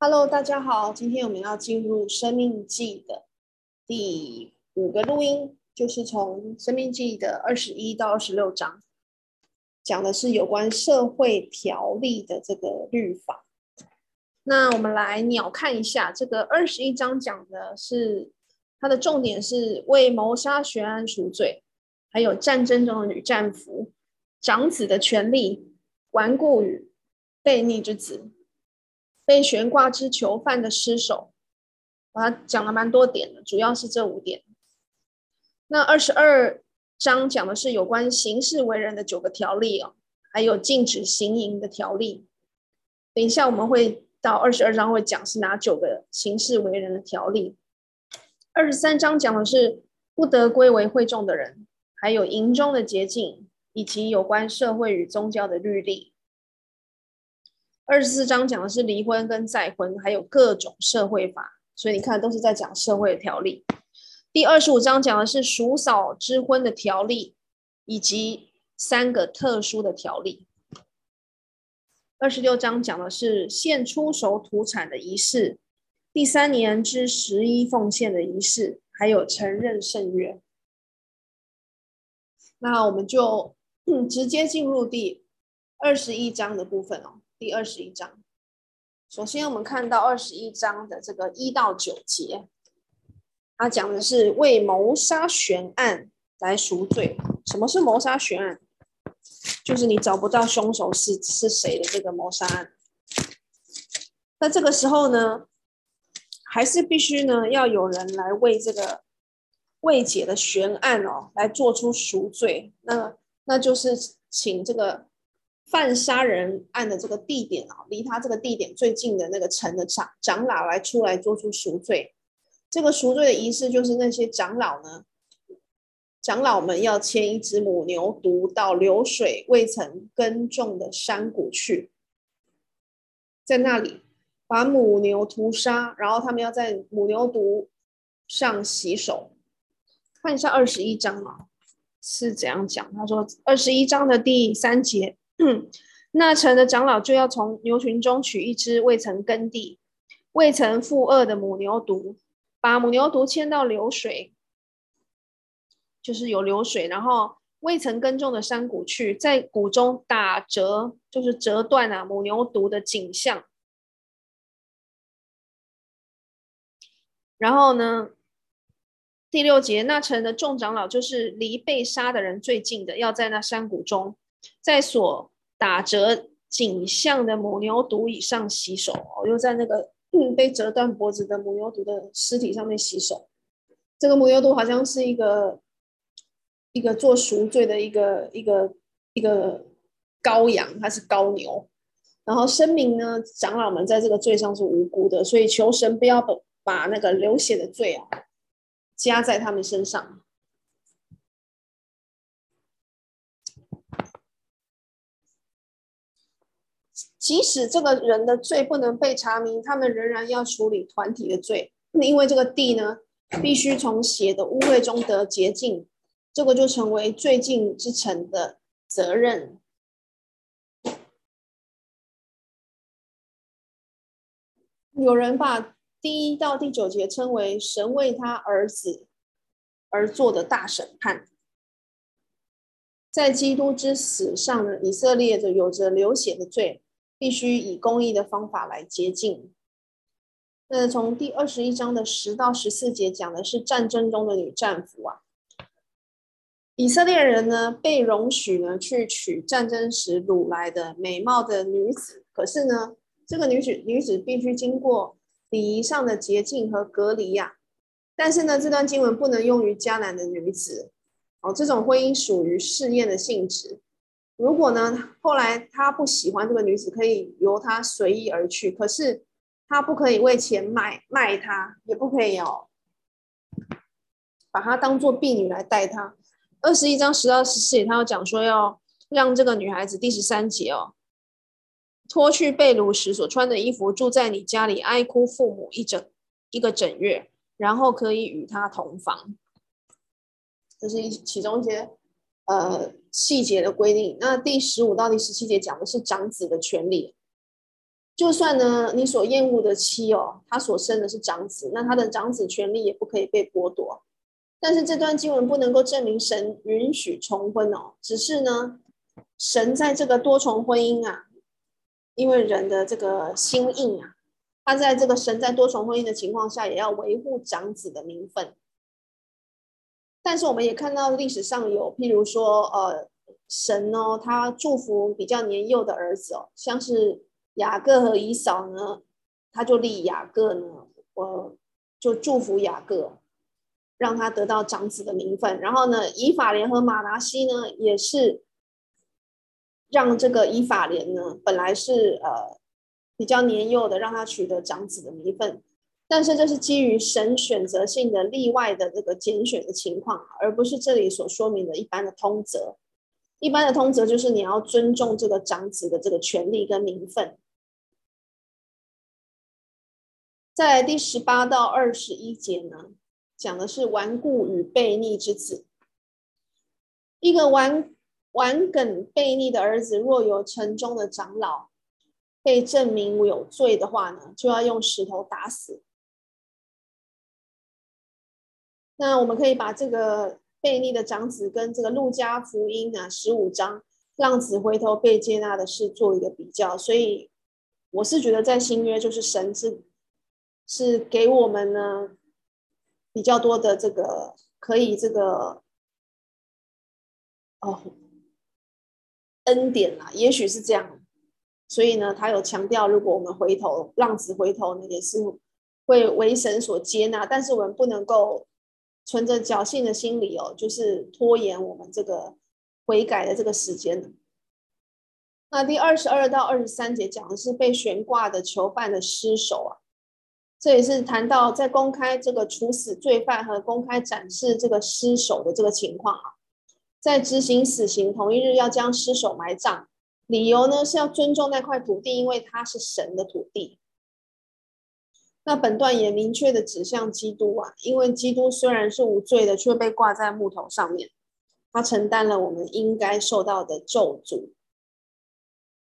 Hello，大家好，今天我们要进入《生命记》的第五个录音，就是从《生命记》的二十一到二十六章，讲的是有关社会条例的这个律法。那我们来鸟看一下，这个二十一章讲的是它的重点是为谋杀悬案赎罪，还有战争中的女战俘、长子的权利、顽固与悖逆之子。被悬挂之囚犯的尸首，我讲了蛮多点的，主要是这五点。那二十二章讲的是有关行事为人的九个条例哦，还有禁止行淫的条例。等一下我们会到二十二章会讲是哪九个行事为人的条例。二十三章讲的是不得归为会众的人，还有营中的捷径，以及有关社会与宗教的律例。二十四章讲的是离婚跟再婚，还有各种社会法，所以你看都是在讲社会的条例。第二十五章讲的是叔嫂之婚的条例，以及三个特殊的条例。二十六章讲的是献出熟土产的仪式，第三年之十一奉献的仪式，还有承认圣约。那我们就 直接进入第二十一章的部分哦。第二十一章，首先我们看到二十一章的这个一到九节，它讲的是为谋杀悬案来赎罪。什么是谋杀悬案？就是你找不到凶手是是谁的这个谋杀案。那这个时候呢，还是必须呢要有人来为这个未解的悬案哦来做出赎罪。那那就是请这个。犯杀人案的这个地点啊，离他这个地点最近的那个城的长长老来出来做出赎罪。这个赎罪的仪式就是那些长老呢，长老们要牵一只母牛犊到流水未曾耕种的山谷去，在那里把母牛屠杀，然后他们要在母牛犊上洗手。看一下二十一章啊，是怎样讲？他说二十一章的第三节。那城的长老就要从牛群中取一只未曾耕地、未曾负轭的母牛犊，把母牛犊牵到流水，就是有流水，然后未曾耕种的山谷去，在谷中打折，就是折断啊母牛犊的颈项。然后呢，第六节，那城的众长老就是离被杀的人最近的，要在那山谷中。在所打折颈项的母牛犊以上洗手，哦，又在那个被折断脖子的母牛犊的尸体上面洗手。这个母牛犊好像是一个一个做赎罪的一个一个一个羔羊，它是羔牛。然后声明呢，长老们在这个罪上是无辜的，所以求神不要把把那个流血的罪啊加在他们身上。即使这个人的罪不能被查明，他们仍然要处理团体的罪，因为这个地呢，必须从血的污秽中得洁净，这个就成为最近之城的责任。有人把第一到第九节称为神为他儿子而做的大审判，在基督之死上呢，以色列就有着流血的罪。必须以公义的方法来洁净。那从第二十一章的十到十四节讲的是战争中的女战俘啊。以色列人呢，被容许呢去娶战争时掳来的美貌的女子，可是呢，这个女子女子必须经过礼仪上的洁净和隔离呀、啊。但是呢，这段经文不能用于迦南的女子哦，这种婚姻属于试验的性质。如果呢，后来他不喜欢这个女子，可以由他随意而去。可是他不可以为钱卖卖她，也不可以哦，把她当做婢女来待她。二十一章十到十四节，他要讲说要让这个女孩子第十三节哦，脱去被掳时所穿的衣服，住在你家里哀哭父母一整一个整月，然后可以与他同房。这是一其中一些。呃，细节的规定。那第十五到第十七节讲的是长子的权利。就算呢，你所厌恶的妻哦，他所生的是长子，那他的长子权利也不可以被剥夺。但是这段经文不能够证明神允许重婚哦，只是呢，神在这个多重婚姻啊，因为人的这个心硬啊，他在这个神在多重婚姻的情况下，也要维护长子的名分。但是我们也看到历史上有，譬如说，呃，神哦，他祝福比较年幼的儿子哦，像是。雅各和以扫呢，他就立雅各呢，我就祝福雅各，让他得到长子的名分。然后呢，以法莲和马达西呢，也是让这个以法莲呢，本来是呃比较年幼的，让他取得长子的名分。但是这是基于神选择性的例外的这个拣选的情况，而不是这里所说明的一般的通则。一般的通则就是你要尊重这个长子的这个权利跟名分。在第十八到二十一节呢，讲的是顽固与悖逆之子。一个顽顽梗悖逆的儿子，若有城中的长老被证明有罪的话呢，就要用石头打死。那我们可以把这个贝利的长子跟这个路加福音啊十五章浪子回头被接纳的事做一个比较。所以我是觉得在新约就是神是。是给我们呢比较多的这个可以这个哦恩典啦，也许是这样，所以呢，他有强调，如果我们回头浪子回头呢，也是会为神所接纳，但是我们不能够存着侥幸的心理哦，就是拖延我们这个悔改的这个时间。那第二十二到二十三节讲的是被悬挂的囚犯的尸首啊。这也是谈到在公开这个处死罪犯和公开展示这个尸首的这个情况啊，在执行死刑同一日要将尸首埋葬，理由呢是要尊重那块土地，因为它是神的土地。那本段也明确的指向基督啊，因为基督虽然是无罪的，却被挂在木头上面，他承担了我们应该受到的咒诅。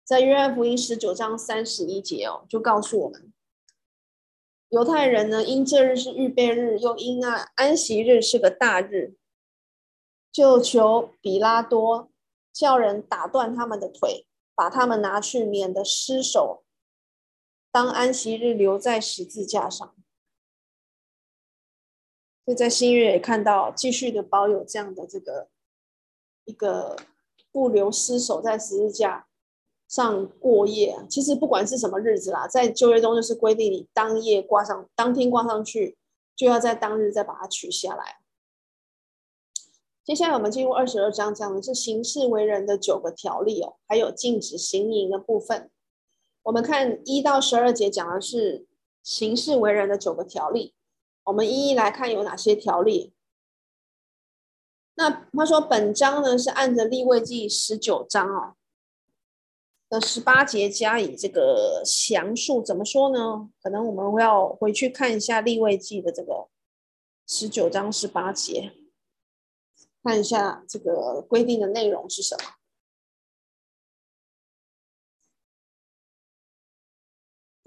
在约翰福音十九章三十一节哦，就告诉我们。犹太人呢，因这日是预备日，又因那安息日是个大日，就求彼拉多叫人打断他们的腿，把他们拿去，免得尸首当安息日留在十字架上。所以在新月也看到，继续的保有这样的这个一个不留尸首在十字架。上过夜，其实不管是什么日子啦，在旧约中就是规定你当夜挂上，当天挂上去，就要在当日再把它取下来。接下来我们进入二十二章，讲的是行事为人的九个条例哦，还有禁止行淫的部分。我们看一到十二节讲的是行事为人的九个条例，我们一一来看有哪些条例。那他说本章呢是按着立位记十九章哦。的十八节加以这个详述，怎么说呢？可能我们要回去看一下立位记的这个十九章十八节，看一下这个规定的内容是什么。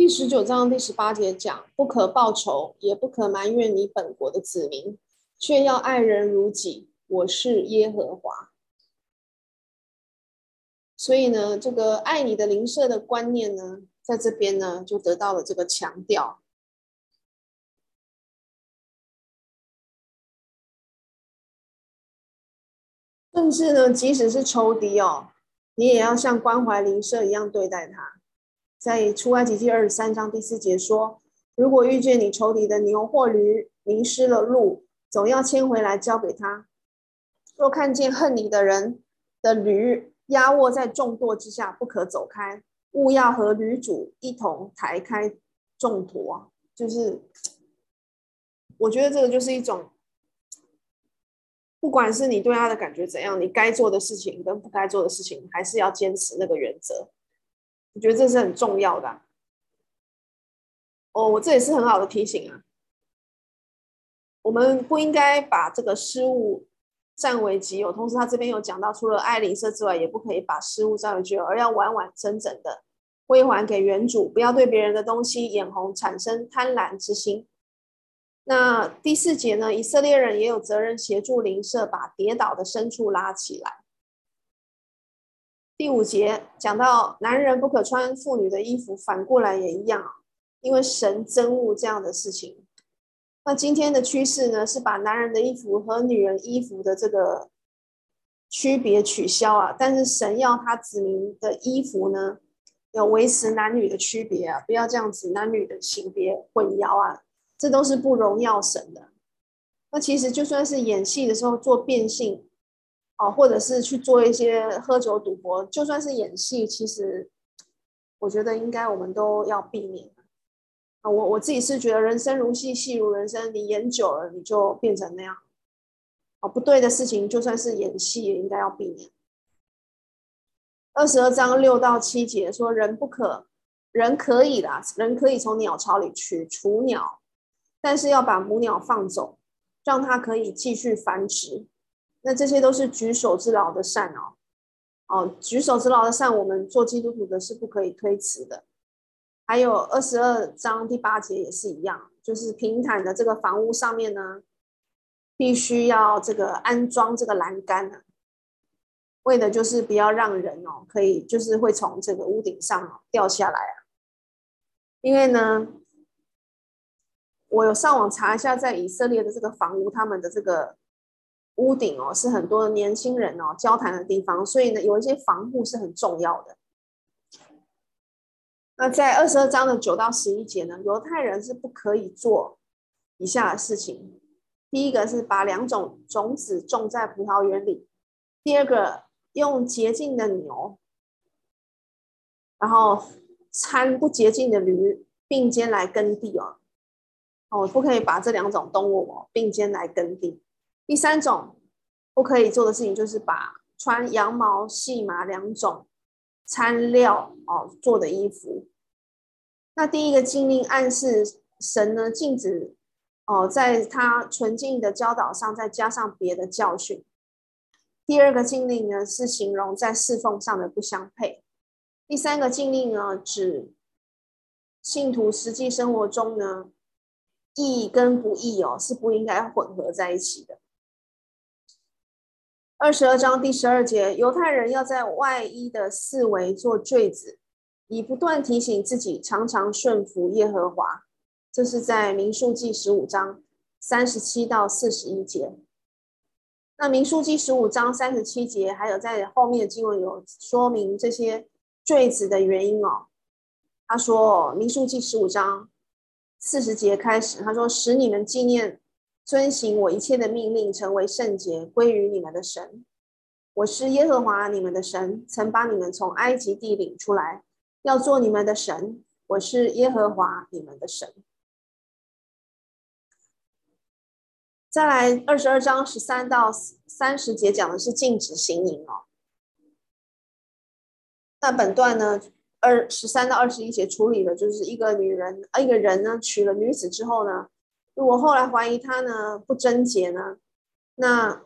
第十九章第十八节讲：不可报仇，也不可埋怨你本国的子民，却要爱人如己。我是耶和华。所以呢，这个爱你的邻舍的观念呢，在这边呢就得到了这个强调。甚至呢，即使是仇敌哦，你也要像关怀邻舍一样对待他。在出埃及记二十三章第四节说：“如果遇见你仇敌的牛或驴迷失了路，总要牵回来交给他。若看见恨你的人的驴，压卧在重驮之下，不可走开。务要和驴主一同抬开重驮。就是，我觉得这个就是一种，不管是你对他的感觉怎样，你该做的事情跟不该做的事情，还是要坚持那个原则。我觉得这是很重要的。哦，我这也是很好的提醒啊。我们不应该把这个失误。占为己有，同时他这边有讲到，除了爱邻舍之外，也不可以把失物占为己有，而要完完整整的归还给原主，不要对别人的东西眼红，产生贪婪之心。那第四节呢？以色列人也有责任协助邻舍把跌倒的牲畜拉起来。第五节讲到男人不可穿妇女的衣服，反过来也一样，因为神憎恶这样的事情。那今天的趋势呢，是把男人的衣服和女人衣服的这个区别取消啊，但是神要他子民的衣服呢，要维持男女的区别啊，不要这样子男女的性别混淆啊，这都是不荣耀神的。那其实就算是演戏的时候做变性，哦，或者是去做一些喝酒赌博，就算是演戏，其实我觉得应该我们都要避免。啊，我我自己是觉得人生如戏，戏如人生。你演久了，你就变成那样。哦，不对的事情，就算是演戏，也应该要避免。二十二章六到七节说，人不可，人可以的，人可以从鸟巢里取雏鸟，但是要把母鸟放走，让它可以继续繁殖。那这些都是举手之劳的善哦。哦，举手之劳的善，我们做基督徒的是不可以推辞的。还有二十二章第八节也是一样，就是平坦的这个房屋上面呢，必须要这个安装这个栏杆啊，为的就是不要让人哦可以就是会从这个屋顶上掉下来啊。因为呢，我有上网查一下，在以色列的这个房屋，他们的这个屋顶哦是很多年轻人哦交谈的地方，所以呢有一些防护是很重要的。那在二十二章的九到十一节呢，犹太人是不可以做以下的事情：第一个是把两种种子种在葡萄园里；第二个用洁净的牛，然后掺不洁净的驴并肩来耕地哦。哦，不可以把这两种动物哦并肩来耕地。第三种不可以做的事情就是把穿羊毛、细麻两种掺料哦做的衣服。那第一个禁令暗示神呢禁止哦，在他纯净的教导上再加上别的教训。第二个禁令呢是形容在侍奉上的不相配。第三个禁令呢指信徒实际生活中呢义跟不义哦是不应该混合在一起的。二十二章第十二节，犹太人要在外衣的四围做坠子。以不断提醒自己，常常顺服耶和华。这是在民数记十五章三十七到四十一节。那民数记十五章三十七节，还有在后面的经文有说明这些坠子的原因哦。他说，民数记十五章四十节开始，他说：“使你们纪念遵行我一切的命令，成为圣洁，归于你们的神。我是耶和华你们的神，曾把你们从埃及地领出来。”要做你们的神，我是耶和华你们的神。再来二十二章十三到三十节讲的是禁止行淫哦。那本段呢，二十三到二十一节处理的就是一个女人啊，一个人呢娶了女子之后呢，如果后来怀疑她呢不贞洁呢，那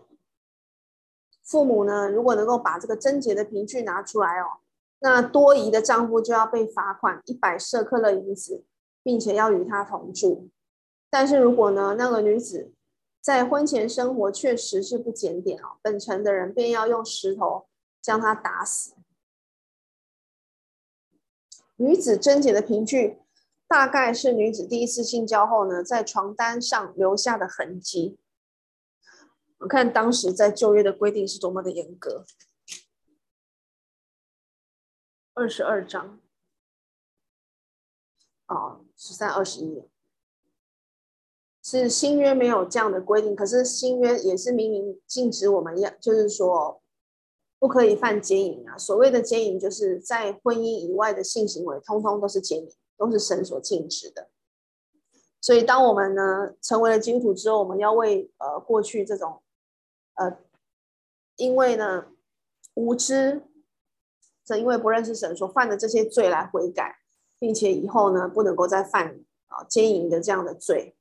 父母呢如果能够把这个贞洁的凭据拿出来哦。那多疑的丈夫就要被罚款一百舍客勒银子，并且要与她同住。但是如果呢，那个女子在婚前生活确实是不检点哦，本城的人便要用石头将她打死。女子贞洁的凭据，大概是女子第一次性交后呢，在床单上留下的痕迹。我看当时在旧约的规定是多么的严格。二十二章，哦，十三、二十一，是新约没有这样的规定，可是新约也是明明禁止我们要，就是说不可以犯奸淫啊。所谓的奸淫，就是在婚姻以外的性行为，通通都是奸淫，都是神所禁止的。所以，当我们呢成为了基督徒之后，我们要为呃过去这种呃，因为呢无知。正因为不认识神所犯的这些罪来悔改，并且以后呢不能够再犯啊奸淫的这样的罪。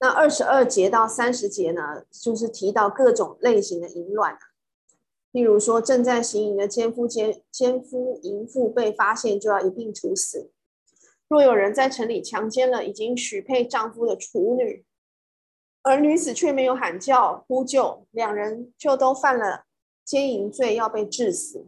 那二十二节到三十节呢，就是提到各种类型的淫乱，譬譬如说正在行淫的奸夫奸奸夫淫妇被发现，就要一并处死。若有人在城里强奸了已经许配丈夫的处女，而女子却没有喊叫呼救，两人就都犯了奸淫罪，要被致死。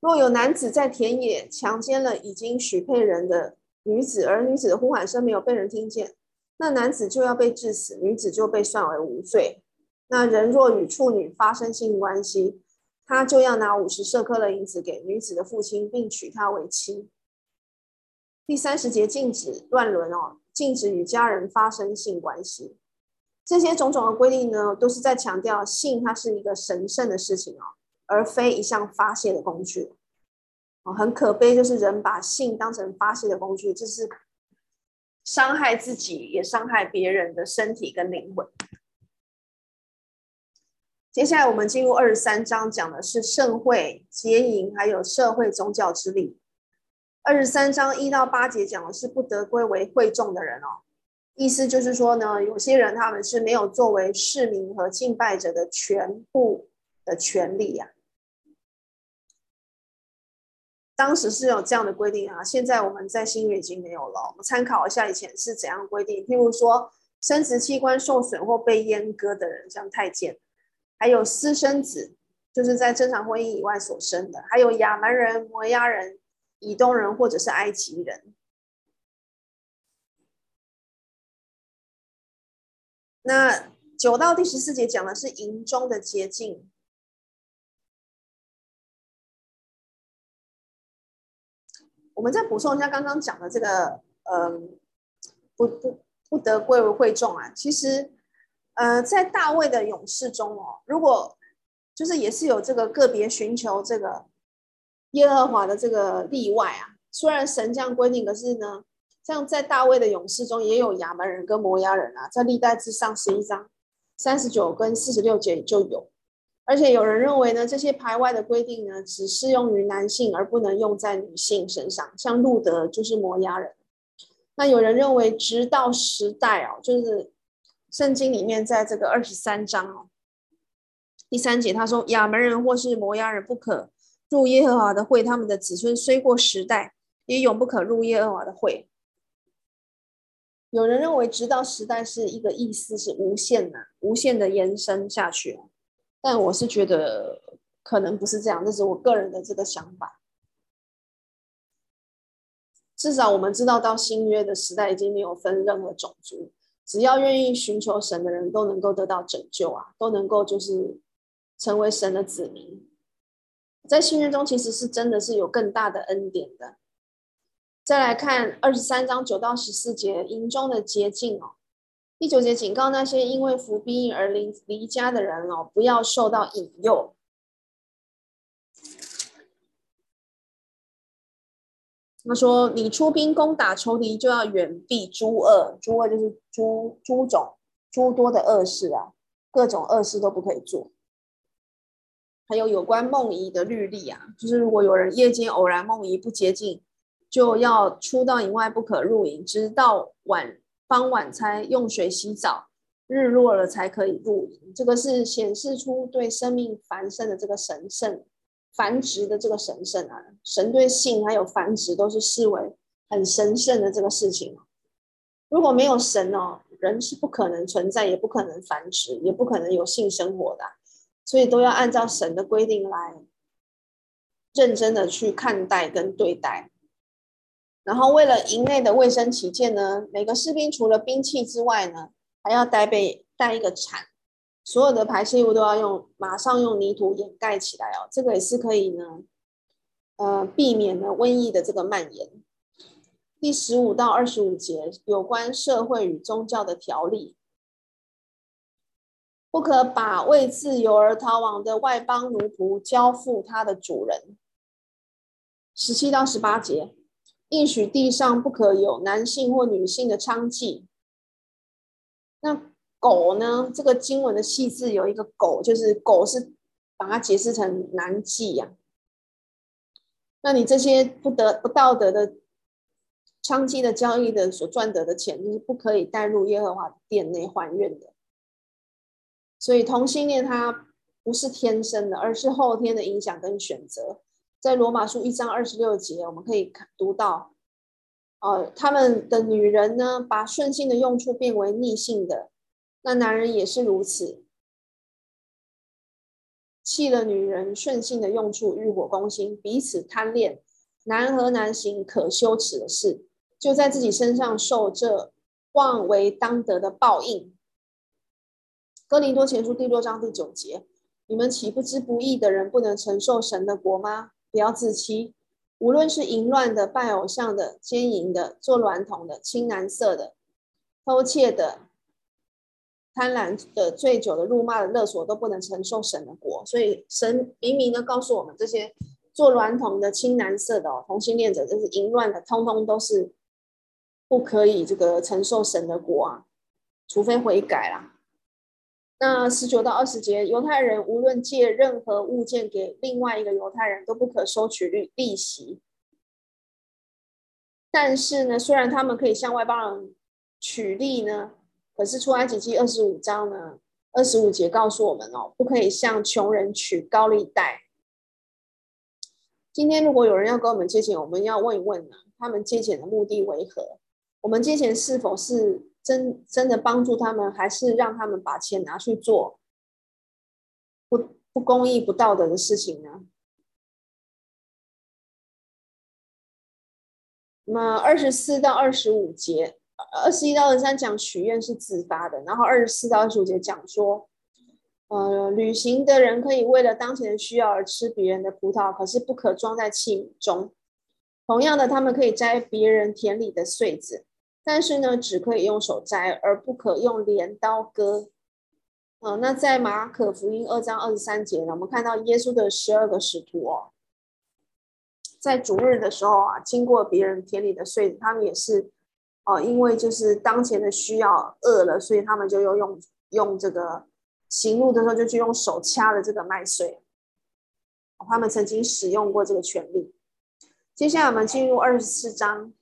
若有男子在田野强奸了已经许配人的女子，而女子的呼喊声没有被人听见，那男子就要被致死，女子就被算为无罪。那人若与处女发生性关系，他就要拿五十舍客勒银子给女子的父亲，并娶她为妻。第三十节禁止乱伦哦，禁止与家人发生性关系。这些种种的规定呢，都是在强调性它是一个神圣的事情哦。而非一项发泄的工具，哦，很可悲，就是人把性当成发泄的工具，这是伤害自己也伤害别人的身体跟灵魂。接下来我们进入二十三章，讲的是圣会、结营，还有社会宗教之礼。二十三章一到八节讲的是不得归为会众的人哦，意思就是说呢，有些人他们是没有作为市民和敬拜者的全部的权利呀。当时是有这样的规定啊，现在我们在新约已经没有了。我们参考一下以前是怎样规定，譬如说生殖器官受损或被阉割的人，像太监，还有私生子，就是在正常婚姻以外所生的，还有亚蛮人、摩押人、以东人或者是埃及人。那九到第十四节讲的是营中的洁净。我们再补充一下刚刚讲的这个，嗯，不不不得归为会众啊。其实，呃，在大卫的勇士中哦，如果就是也是有这个个别寻求这个耶和华的这个例外啊。虽然神这样规定，可是呢，像在大卫的勇士中也有亚门人跟摩押人啊，在历代志上十一章三十九跟四十六节就有。而且有人认为呢，这些排外的规定呢，只适用于男性，而不能用在女性身上。像路德就是摩押人。那有人认为，直到时代哦，就是圣经里面在这个二十三章哦，第三节他说，亚门人或是摩押人不可入耶和华的会，他们的子孙虽过时代，也永不可入耶和华的会。有人认为，直到时代是一个意思，是无限的、无限的延伸下去。但我是觉得可能不是这样，这是我个人的这个想法。至少我们知道，到新约的时代已经没有分任何种族，只要愿意寻求神的人都能够得到拯救啊，都能够就是成为神的子民。在新约中，其实是真的是有更大的恩典的。再来看二十三章九到十四节，营中的捷径哦。第九节警告那些因为服兵役而离离家的人哦，不要受到引诱。他说：“你出兵攻打仇敌，就要远避诸恶。诸恶就是诸诸种诸多的恶事啊，各种恶事都不可以做。还有有关梦遗的律例啊，就是如果有人夜间偶然梦遗不洁净，就要出到营外，不可入营，直到晚。”傍晚才用水洗澡，日落了才可以入营。这个是显示出对生命繁盛的这个神圣、繁殖的这个神圣啊。神对性还有繁殖都是视为很神圣的这个事情。如果没有神哦，人是不可能存在，也不可能繁殖，也不可能有性生活的。所以都要按照神的规定来认真的去看待跟对待。然后，为了营内的卫生起见呢，每个士兵除了兵器之外呢，还要带备带一个铲，所有的排泄物都要用马上用泥土掩盖起来哦。这个也是可以呢，呃，避免呢瘟疫的这个蔓延。第十五到二十五节有关社会与宗教的条例，不可把为自由而逃亡的外邦奴仆交付他的主人。十七到十八节。应许地上不可有男性或女性的娼妓。那狗呢？这个经文的细字有一个狗，就是狗是把它解释成男妓呀、那你这些不得不道德的娼妓的交易的所赚得的钱，就是不可以带入耶和华的殿内还愿的。所以同性恋它不是天生的，而是后天的影响跟选择。在罗马书一章二十六节，我们可以读到，呃，他们的女人呢，把顺性的用处变为逆性的，那男人也是如此，弃了女人顺性的用处，欲火攻心，彼此贪恋，男和男行可羞耻的事，就在自己身上受这妄为当得的报应。哥林多前书第六章第九节。你们岂不知不义的人不能承受神的国吗？不要自欺，无论是淫乱的、拜偶像的、奸淫的、做孌童的、青男色的、偷窃的、贪婪的、醉酒的、辱骂的、勒索，都不能承受神的国。所以神明明的告诉我们，这些做孌童的、青男色的、哦、同性恋者，就是淫乱的，通通都是不可以这个承受神的国啊，除非悔改啦。那十九到二十节，犹太人无论借任何物件给另外一个犹太人，都不可收取利利息。但是呢，虽然他们可以向外邦人取利呢，可是出埃及记二十五章呢，二十五节告诉我们哦，不可以向穷人取高利贷。今天如果有人要跟我们借钱，我们要问一问呢，他们借钱的目的为何？我们借钱是否是？真真的帮助他们，还是让他们把钱拿去做不不公义、不道德的事情呢？那么二十四到二十五节，二十一到二十三讲许愿是自发的，然后二十四到二十五节讲说，呃，旅行的人可以为了当前的需要而吃别人的葡萄，可是不可装在器皿中。同样的，他们可以摘别人田里的穗子。但是呢，只可以用手摘，而不可用镰刀割。嗯，那在马可福音二章二十三节呢，我们看到耶稣的十二个使徒哦，在主日的时候啊，经过别人田里的穗子，他们也是哦，因为就是当前的需要饿了，所以他们就又用用这个行路的时候就去用手掐了这个麦穗。他们曾经使用过这个权利。接下来我们进入二十四章。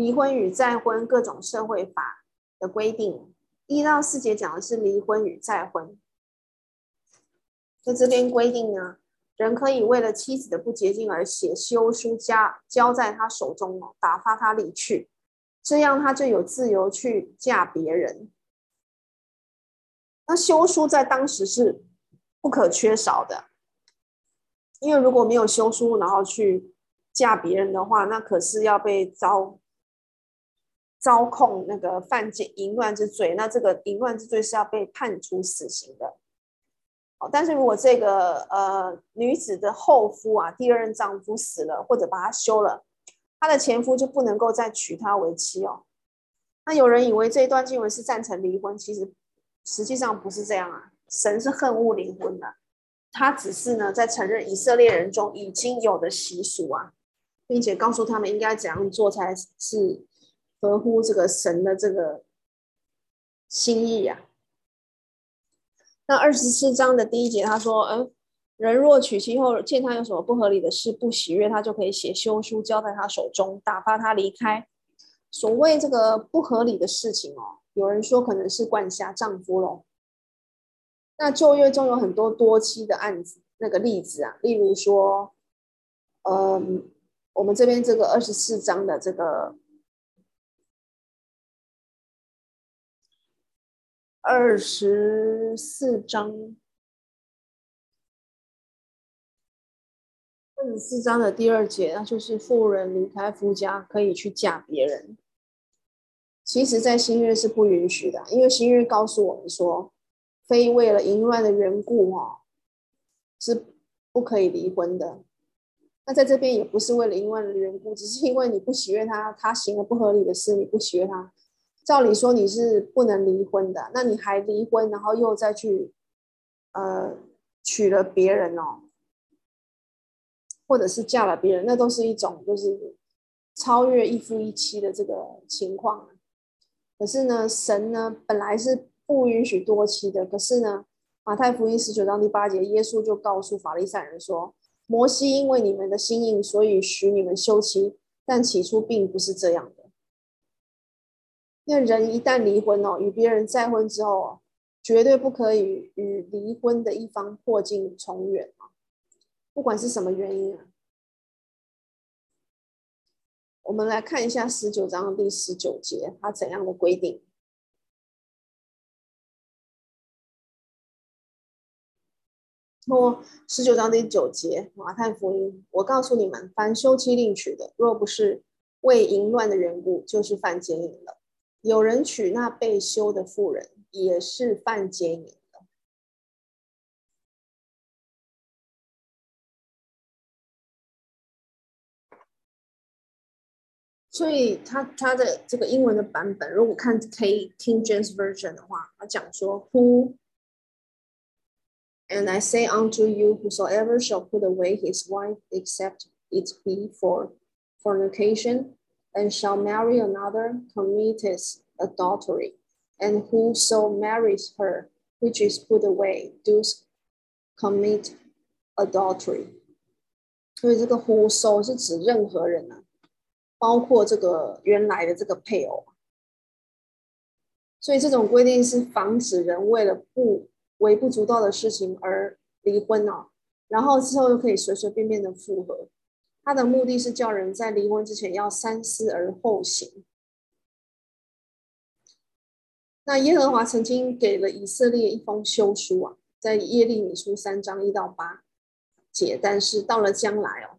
离婚与再婚各种社会法的规定，一到四节讲的是离婚与再婚。在这边规定呢，人可以为了妻子的不洁净而写休书交交在他手中哦，打发他离去，这样他就有自由去嫁别人。那休书在当时是不可缺少的，因为如果没有休书，然后去嫁别人的话，那可是要被遭。遭控那个犯奸淫乱之罪，那这个淫乱之罪是要被判处死刑的。哦，但是如果这个呃女子的后夫啊，第二任丈夫死了或者把她休了，她的前夫就不能够再娶她为妻哦。那有人以为这一段经文是赞成离婚，其实实际上不是这样啊。神是恨恶离婚的，他只是呢在承认以色列人中已经有的习俗啊，并且告诉他们应该怎样做才是。合乎这个神的这个心意呀、那二十四章的第一节，他说：“嗯，人若娶妻后见他有什么不合理的事，不喜悦，他就可以写休书交在他手中，打发他离开。所谓这个不合理的事情哦，有人说可能是管辖丈夫喽。那旧约中有很多多妻的案子，那个例子啊，例如说，嗯，我们这边这个二十四章的这个。”二十四章，二十四章的第二节，那就是妇人离开夫家可以去嫁别人。其实，在新约是不允许的，因为新约告诉我们说，非为了淫乱的缘故，哦，是不可以离婚的。那在这边也不是为了淫乱的缘故，只是因为你不喜悦他，他行了不合理的事，你不喜悦他。照理说你是不能离婚的，那你还离婚，然后又再去，呃，娶了别人哦，或者是嫁了别人，那都是一种就是超越一夫一妻的这个情况。可是呢，神呢本来是不允许多妻的，可是呢，马太福音十九章第八节，耶稣就告诉法利赛人说：“摩西因为你们的心硬，所以许你们休妻，但起初并不是这样。”那人一旦离婚哦，与别人再婚之后，绝对不可以与离婚的一方破镜重圆啊，不管是什么原因啊。我们来看一下十九章第十九节，它怎样的规定？说十九章第九节，马太福音，我告诉你们，凡休妻另娶的，若不是为淫乱的缘故，就是犯奸淫了。有人娶那被休的妇人，也是犯奸淫的。所以他他的这个英文的版本，如果看 K King James Version 的话，他讲说 Who and I say unto you, whosoever shall put away his wife, except it be for fornication, and shall marry another, committeth adultery. And whoso marries her, which is put away, does commit adultery. 所以这个 whoso 是指任何人呢、啊，包括这个原来的这个配偶。所以这种规定是防止人为了不微不足道的事情而离婚哦，然后之后又可以随随便便的复合。 他的目的是叫人在离婚之前要三思而后行。那耶和华曾经给了以色列一封休书啊，在耶利米书三章一到八节，但是到了将来哦，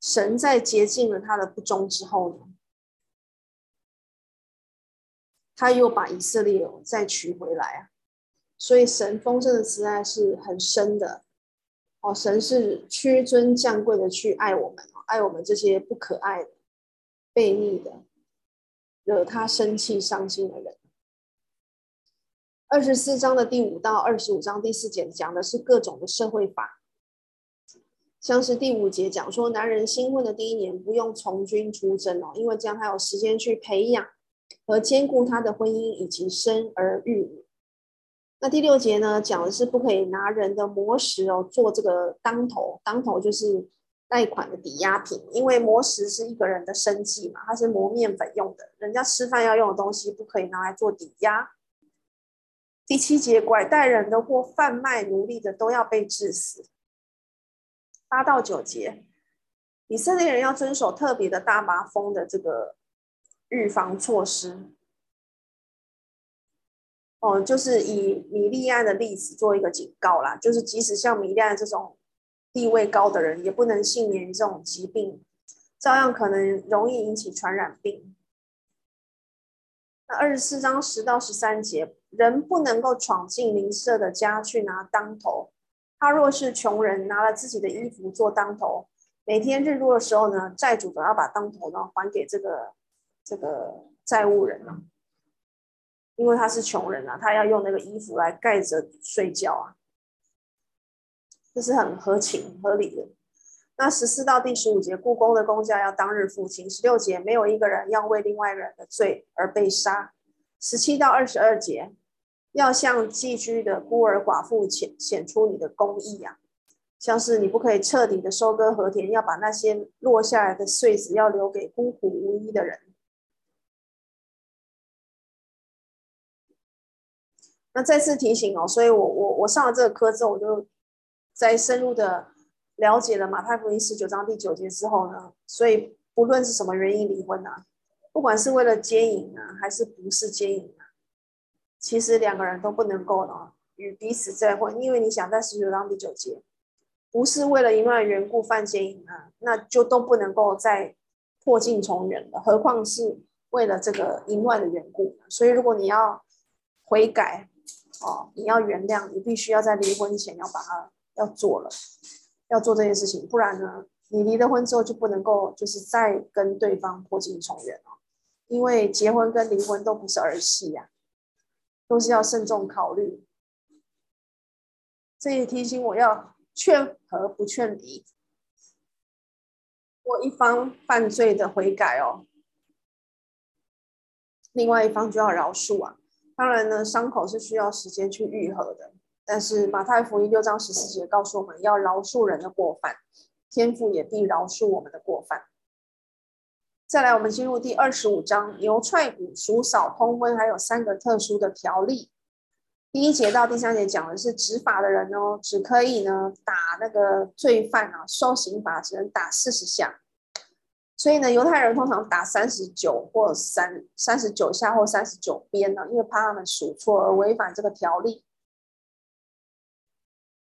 神在洁净了他的不忠之后呢，他又把以色列再娶回来啊，所以神丰盛的慈爱是很深的哦。神是屈尊降贵的去爱我们，爱我们这些不可爱的、悖逆的、惹他生气伤心的人。二十四章的第五到二十五章第四节讲的是各种的社会法，像是第五节讲说，男人新婚的第一年不用从军出征哦，因为这样他有时间去培养。和兼顾他的婚姻以及生儿育女。那第六节呢，讲的是不可以拿人的磨石哦做这个当头，当头就是贷款的抵押品，因为磨石是一个人的生计嘛，它是磨面粉用的，人家吃饭要用的东西不可以拿来做抵押。第七节，拐带人的或贩卖奴隶的都要被致死。八到九节，以色列人要遵守特别的大麻风的这个。预防措施，哦，就是以米利暗的例子做一个警告啦，就是即使像米利暗这种地位高的人，也不能幸免于这种疾病，照样可能容易引起传染病。那二十四章十到十三节，人不能够闯进邻舍的家去拿当头，他若是穷人，拿了自己的衣服做当头，每天日落的时候呢，债主都要把当头呢还给这个。这个债务人啊，因为他是穷人啊，他要用那个衣服来盖着睡觉啊，这是很合情合理的。那十四到第十五节，雇工的工价要当日付清。十六节，没有一个人要为另外一个人的罪而被杀。十七到二十二节，要向寄居的孤儿寡妇显显出你的公义啊，像是你不可以彻底的收割禾田，要把那些落下来的穗子要留给孤苦无依的人。那再次提醒哦，所以我我我上了这个课之后，我就在深入的了解了马太福音十九章第九节之后呢，所以不论是什么原因离婚啊，不管是为了奸淫啊，还是不是奸淫啊，其实两个人都不能够呢与彼此再婚，因为你想在十九章第九节，不是为了淫乱的缘故犯奸淫啊，那就都不能够再破镜重圆了，何况是为了这个淫乱的缘故。所以如果你要悔改。哦，你要原谅，你必须要在离婚前要把它要做了，要做这件事情，不然呢，你离了婚之后就不能够就是再跟对方破镜重圆哦，因为结婚跟离婚都不是儿戏呀，都是要慎重考虑。这也提醒我要劝和不劝离，我一方犯罪的悔改哦，另外一方就要饶恕啊。当然呢，伤口是需要时间去愈合的。但是马太福音六章十四节告诉我们要饶恕人的过犯，天父也必饶恕我们的过犯。再来，我们进入第二十五章，牛踹骨、鼠扫通婚，还有三个特殊的条例。第一节到第三节讲的是执法的人哦，只可以呢打那个罪犯啊，受刑罚只能打四十下。所以呢，犹太人通常打三十九或三三十九下或三十九鞭呢，因为怕他们数错而违反这个条例。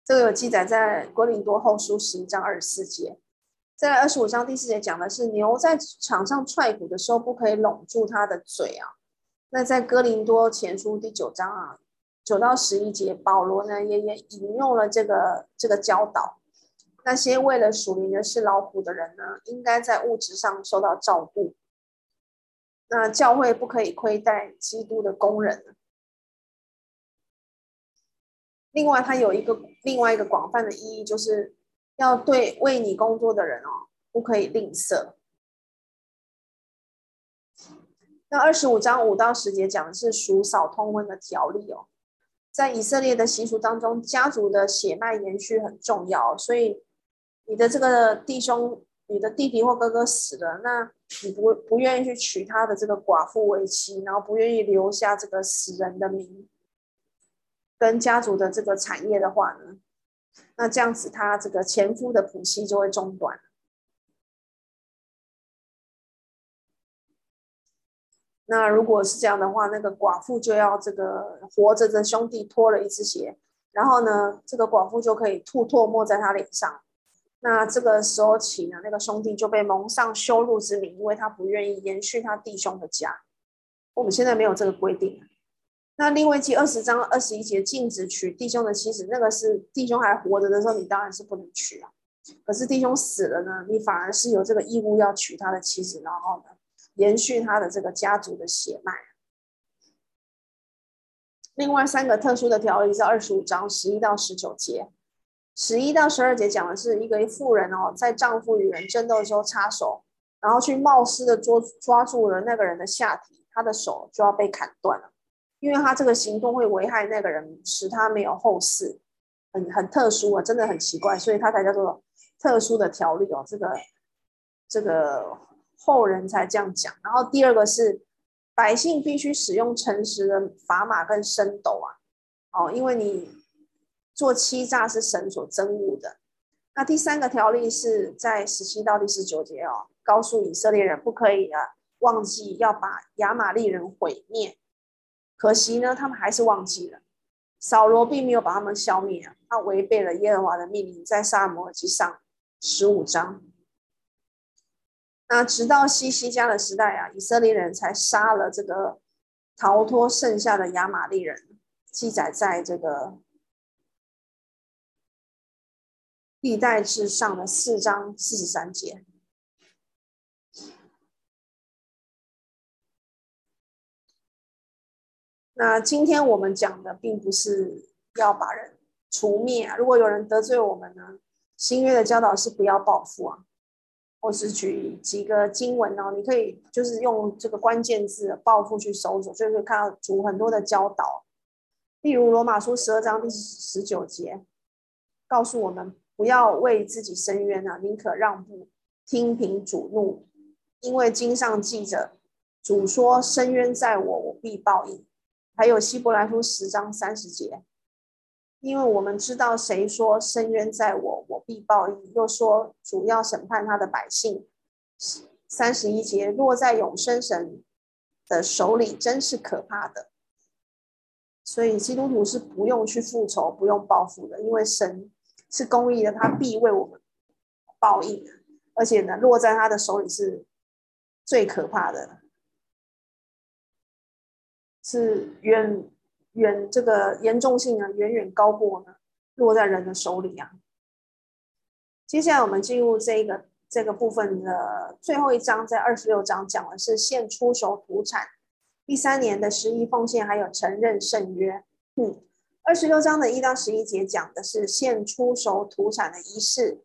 这个有记载在哥林多后书十一章二十四节。在二十五章第四节讲的是牛在场上踹鼓的时候，不可以拢住它的嘴啊。那在哥林多前书第九章啊。九到十一节，保罗呢也也引用了这个这个教导。那些为了属灵的事劳苦的人呢，应该在物质上受到照顾。那教会不可以亏待基督的工人。另外，它有一个另外一个广泛的意义，就是要对为你工作的人哦，不可以吝啬。那二十五章五到十节讲的是叔扫通婚的条例哦。在以色列的习俗当中，家族的血脉延续很重要，所以你的这个弟兄、你的弟弟或哥哥死了，那你不不愿意去娶他的这个寡妇为妻，然后不愿意留下这个死人的名跟家族的这个产业的话呢，那这样子他这个前夫的谱系就会中断。那如果是这样的话，那个寡妇就要这个活着的兄弟脱了一只鞋，然后呢，这个寡妇就可以吐唾沫在他脸上。那这个时候起呢，那个兄弟就被蒙上羞辱之名，因为他不愿意延续他弟兄的家。我们现在没有这个规定。那利未记二十章二十一节禁止娶弟兄的妻子，那个是弟兄还活着的时候，你当然是不能娶啊。可是弟兄死了呢，你反而是有这个义务要娶他的妻子，然后呢，延续他的这个家族的血脉。另外三个特殊的条例是二十五章十一到十九节，十一到十二节讲的是一个妇人哦，在丈夫与人争斗的时候插手，然后去冒失的捉抓住了那个人的下体，他的手就要被砍断了，因为他这个行动会危害那个人，使他没有后事，很很特殊啊，真的很奇怪，所以他才叫做特殊的条例哦，这个这个。后人才这样讲，然后第二个是百姓必须使用诚实的砝码跟升斗啊，哦，因为你做欺诈是神所憎恶的。那第三个条例是在十七到第十九节哦，告诉以色列人不可以啊忘记要把亚玛力人毁灭。可惜呢，他们还是忘记了，扫罗并没有把他们消灭，他违背了耶和华的命令，在撒母耳记上十五章。那直到西西家的时代啊，以色列人才杀了这个逃脱剩下的亚玛力人，记载在这个历代志上的四章四十三节。那今天我们讲的并不是要把人除灭啊，如果有人得罪我们呢，新约的教导是不要报复啊。或是举几个经文哦，你可以就是用这个关键字“报复”去搜索，就会看到主很多的教导。例如罗马书十二章第十九节，告诉我们不要为自己伸冤啊，宁可让步，听凭主怒，因为经上记着，主说：“伸冤在我，我必报应。”还有希伯来书十章三十节。因为我们知道，谁说伸冤在我，我必报应；又说主要审判他的百姓。三十一节落在永生神的手里，真是可怕的。所以基督徒是不用去复仇、不用报复的，因为神是公义的，他必为我们报应。而且呢，落在他的手里是最可怕的，是远。远这个严重性呢，远远高过呢落在人的手里啊。接下来我们进入这个这个部分的最后一章，在二十六章讲的是献初熟土产，第三年的十一奉献，还有承认圣约。嗯，二十六章的一到十一节讲的是献出手土产的仪式。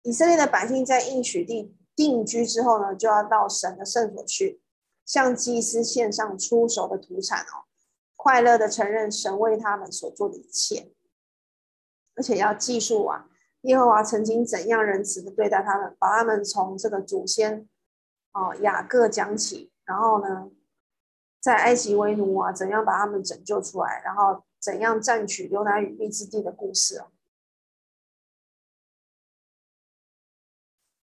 以色列的百姓在应许地定居之后呢，就要到神的圣所去，向祭司献上出手的土产哦。快乐的承认神为他们所做的一切，而且要记述啊，耶和华曾经怎样仁慈的对待他们，把他们从这个祖先哦雅各讲起，然后呢，在埃及为奴啊，怎样把他们拯救出来，然后怎样占取牛奶与蜜之地的故事啊。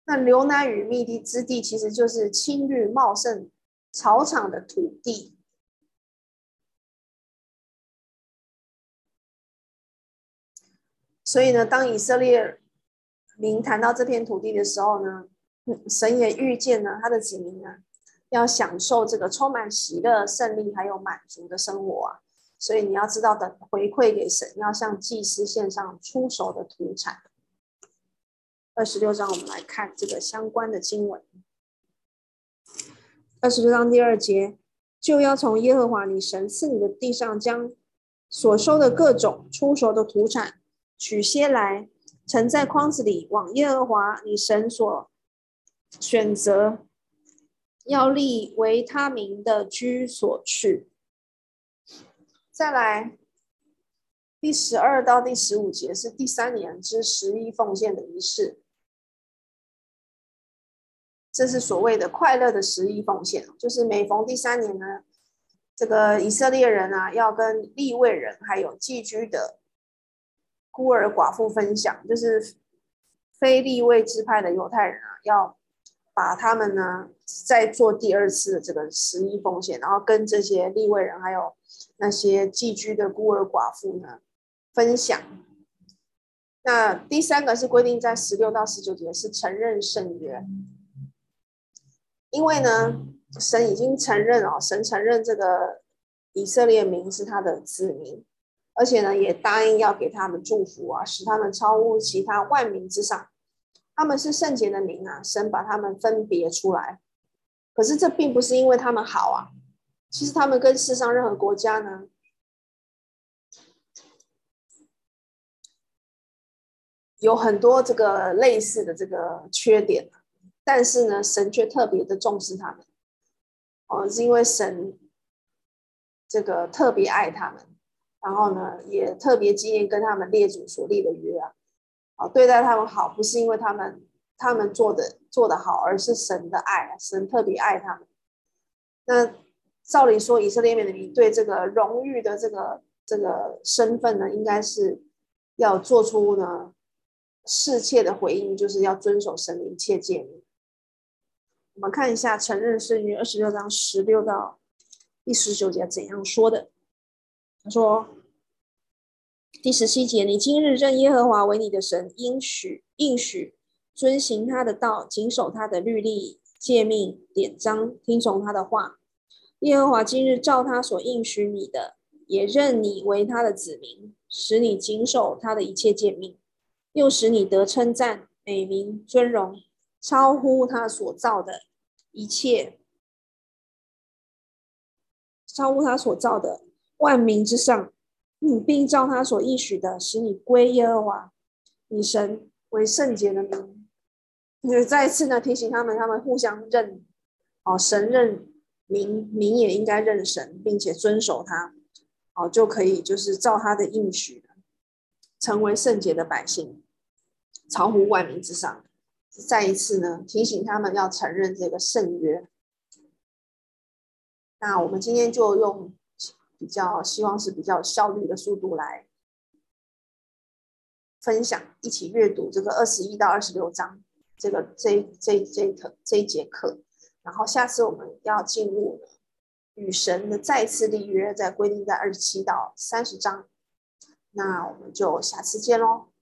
那牛奶与蜜地之地，其实就是青绿茂盛草场的土地。所以呢，当以色列民谈到这片土地的时候呢，神也预见呢，他的子民呢，要享受这个充满喜乐、胜利还有满足的生活啊。所以你要知道的回馈给神，要向祭司献上初熟的土产。二十六章，我们来看这个相关的经文。二十六章第二节，就要从耶和华你神赐你的地上将所收的各种初熟的土产取些来，盛在筐子里，往耶和华你神所选择要立为他名的居所去。再来，第十二到第十五节是第三年之十一奉献的仪式。这是所谓的快乐的十一奉献，就是每逢第三年呢，这个以色列人啊，要跟立位人还有寄居的孤儿寡妇分享，就是非利位支派的犹太人啊，要把他们呢再做第二次的这个十一奉献，然后跟这些利位人还有那些寄居的孤儿寡妇呢分享。那第三个是规定在十六到十九节是承认圣约。因为呢，神已经承认哦，神承认这个以色列民是他的子民，而且呢，也答应要给他们祝福啊，使他们超乎其他万民之上。他们是圣洁的民啊，神把他们分别出来。可是这并不是因为他们好啊，其实他们跟世上任何国家呢，有很多这个类似的这个缺点。但是呢，神却特别的重视他们，哦，是因为神这个特别爱他们，然后呢，也特别纪念跟他们列祖所立的约啊，哦，对待他们好，不是因为他们他们做的做的好，而是神的爱，神特别爱他们。那照理说，以色列民对这个荣誉的这个这个身份呢，应该是要做出呢适切的回应，就是要遵守神的一切诫命。我们看一下承认圣约二十六章十六到第十九节怎样说的。他说：“第十七节，你今日认耶和华为你的神，应许应许遵行他的道，谨守他的律例、诫命、典章，听从他的话。耶和华今日照他所应许你的，也认你为他的子民，使你谨守他的一切诫命，又使你得称赞、美名、尊荣。”超乎他所造的一切，超乎他所造的万民之上，你，并照他所应许的，使你归耶和华，以神为圣洁的民。你 再一次呢提醒他们，他们互相认，哦，神认民，民也应该认神，并且遵守他，哦，就可以就是照他的应许，成为圣洁的百姓，超乎万民之上。再一次呢，提醒他们要承认这个圣约。那我们今天就用比较希望是比较效率的速度来分享，一起阅读这个二十一到二十六章这个这这这课这一节课。然后下次我们要进入与神的再次立约，在规定在二十七到三十章。那我们就下次见喽。